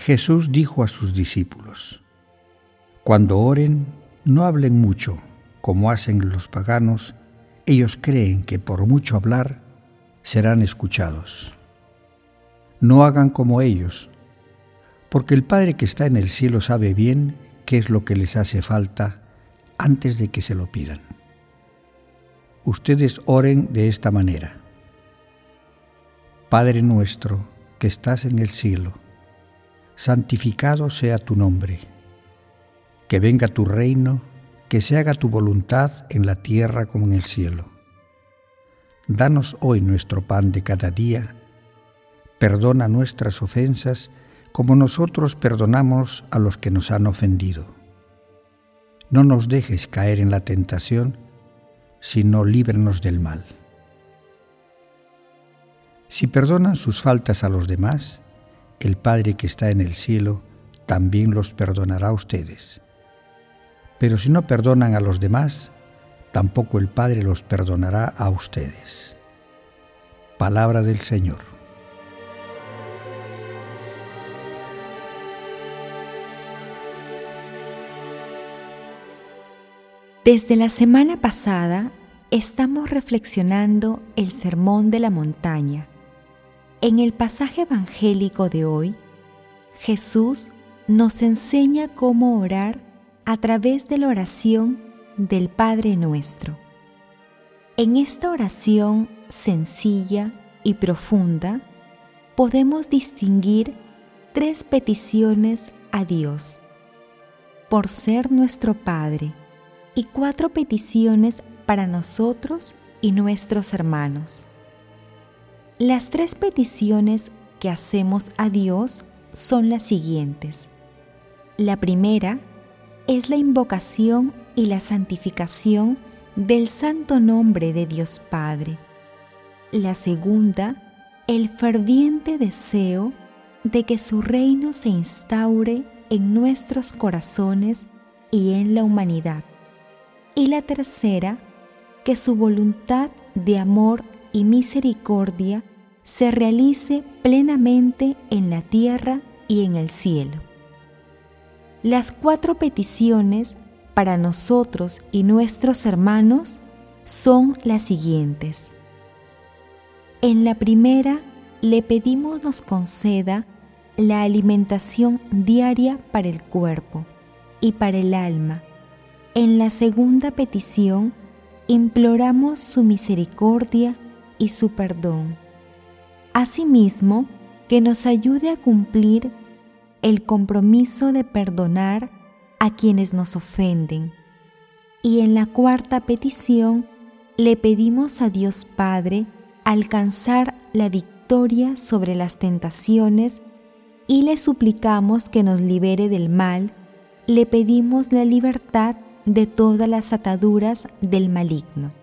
Jesús dijo a sus discípulos, Cuando oren, no hablen mucho, como hacen los paganos, ellos creen que por mucho hablar serán escuchados. No hagan como ellos, porque el Padre que está en el cielo sabe bien qué es lo que les hace falta antes de que se lo pidan. Ustedes oren de esta manera. Padre nuestro que estás en el cielo, santificado sea tu nombre. Que venga tu reino, que se haga tu voluntad en la tierra como en el cielo. Danos hoy nuestro pan de cada día. Perdona nuestras ofensas como nosotros perdonamos a los que nos han ofendido. No nos dejes caer en la tentación, sino líbranos del mal. Si perdonan sus faltas a los demás, el Padre que está en el cielo también los perdonará a ustedes. Pero si no perdonan a los demás, tampoco el Padre los perdonará a ustedes. Palabra del Señor. Desde la semana pasada estamos reflexionando el Sermón de la Montaña en el pasaje evangélico de hoy, Jesús nos enseña cómo orar a través de la oración del Padre Nuestro. En esta oración sencilla y profunda podemos distinguir tres peticiones a Dios por ser nuestro Padre y cuatro peticiones para nosotros y nuestros hermanos. Las tres peticiones que hacemos a Dios son las siguientes. La primera es la invocación y la santificación del santo nombre de Dios Padre. La segunda, el ferviente deseo de que su reino se instaure en nuestros corazones y en la humanidad. Y la tercera, que su voluntad de amor y misericordia se realice plenamente en la tierra y en el cielo. Las cuatro peticiones para nosotros y nuestros hermanos son las siguientes. En la primera, le pedimos nos conceda la alimentación diaria para el cuerpo y para el alma. En la segunda petición, imploramos su misericordia y su perdón Asimismo, que nos ayude a cumplir el compromiso de perdonar a quienes nos ofenden. Y en la cuarta petición, le pedimos a Dios Padre alcanzar la victoria sobre las tentaciones y le suplicamos que nos libere del mal, le pedimos la libertad de todas las ataduras del maligno.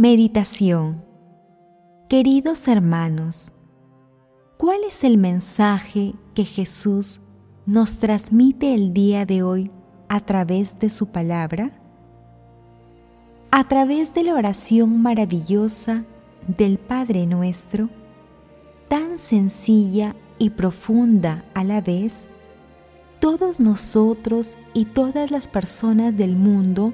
Meditación Queridos hermanos, ¿cuál es el mensaje que Jesús nos transmite el día de hoy a través de su palabra? A través de la oración maravillosa del Padre nuestro, tan sencilla y profunda a la vez, todos nosotros y todas las personas del mundo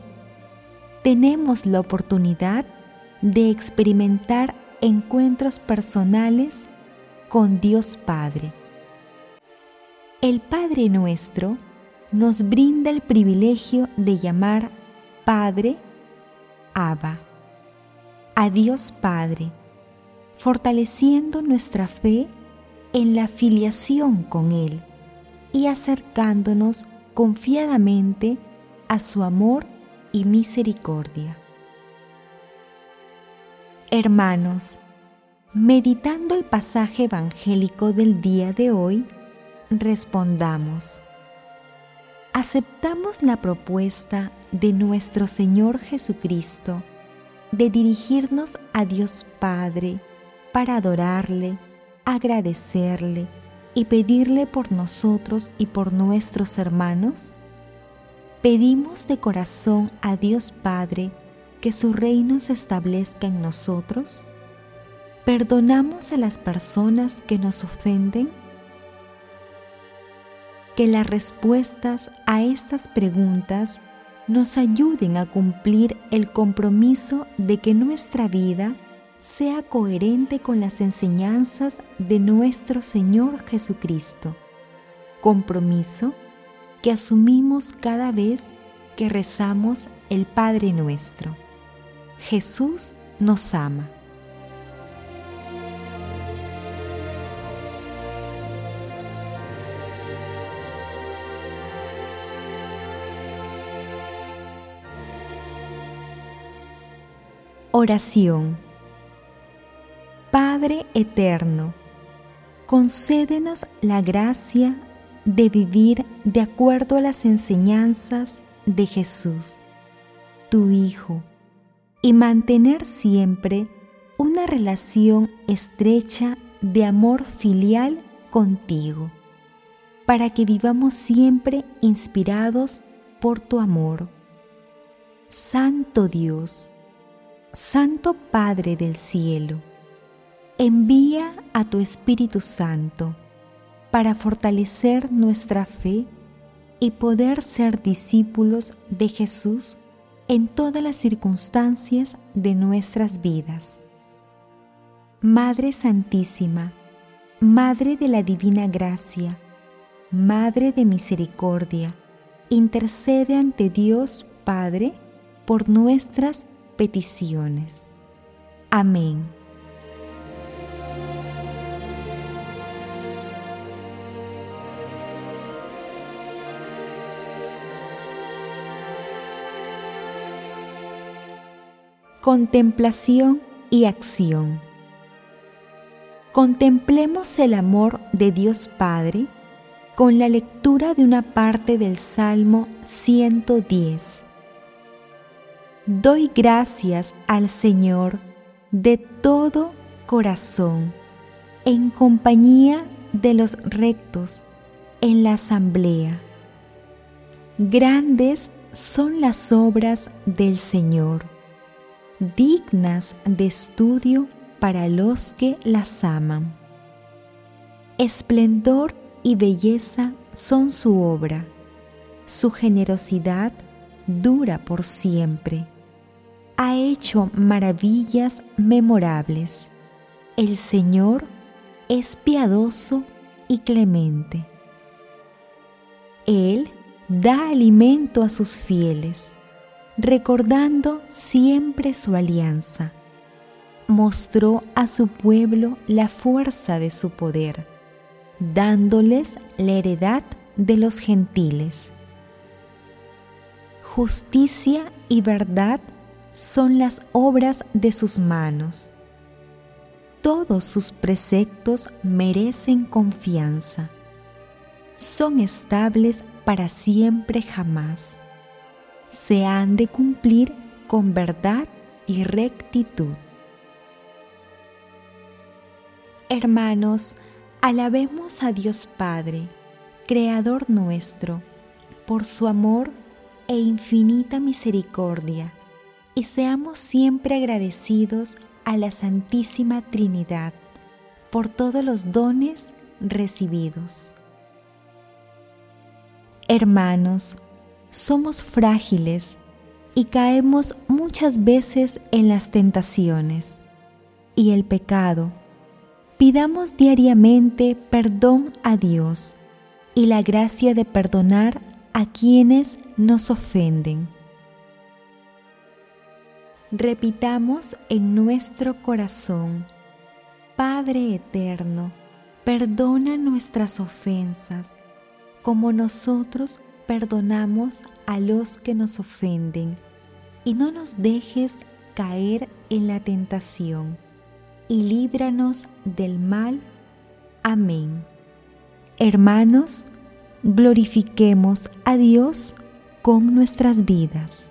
tenemos la oportunidad de experimentar encuentros personales con Dios Padre. El Padre nuestro nos brinda el privilegio de llamar Padre Abba, a Dios Padre, fortaleciendo nuestra fe en la filiación con Él y acercándonos confiadamente a su amor y misericordia. Hermanos, meditando el pasaje evangélico del día de hoy, respondamos. ¿Aceptamos la propuesta de nuestro Señor Jesucristo de dirigirnos a Dios Padre para adorarle, agradecerle y pedirle por nosotros y por nuestros hermanos? Pedimos de corazón a Dios Padre que su reino se establezca en nosotros. ¿Perdonamos a las personas que nos ofenden? Que las respuestas a estas preguntas nos ayuden a cumplir el compromiso de que nuestra vida sea coherente con las enseñanzas de nuestro Señor Jesucristo, compromiso que asumimos cada vez que rezamos el Padre nuestro. Jesús nos ama. Oración Padre Eterno, concédenos la gracia de vivir de acuerdo a las enseñanzas de Jesús, tu Hijo, y mantener siempre una relación estrecha de amor filial contigo, para que vivamos siempre inspirados por tu amor. Santo Dios, Santo Padre del Cielo, envía a tu Espíritu Santo para fortalecer nuestra fe y poder ser discípulos de Jesús en todas las circunstancias de nuestras vidas. Madre Santísima, Madre de la Divina Gracia, Madre de Misericordia, intercede ante Dios Padre por nuestras peticiones. Amén. Contemplación y acción. Contemplemos el amor de Dios Padre con la lectura de una parte del Salmo 110. Doy gracias al Señor de todo corazón, en compañía de los rectos, en la asamblea. Grandes son las obras del Señor dignas de estudio para los que las aman. Esplendor y belleza son su obra, su generosidad dura por siempre. Ha hecho maravillas memorables. El Señor es piadoso y clemente. Él da alimento a sus fieles recordando siempre su alianza. Mostró a su pueblo la fuerza de su poder, dándoles la heredad de los gentiles. Justicia y verdad son las obras de sus manos. Todos sus preceptos merecen confianza. Son estables para siempre jamás se han de cumplir con verdad y rectitud. Hermanos, alabemos a Dios Padre, Creador nuestro, por su amor e infinita misericordia, y seamos siempre agradecidos a la Santísima Trinidad por todos los dones recibidos. Hermanos, somos frágiles y caemos muchas veces en las tentaciones y el pecado. Pidamos diariamente perdón a Dios y la gracia de perdonar a quienes nos ofenden. Repitamos en nuestro corazón, Padre eterno, perdona nuestras ofensas, como nosotros perdonamos a los que nos ofenden, y no nos dejes caer en la tentación, y líbranos del mal. Amén. Hermanos, glorifiquemos a Dios con nuestras vidas.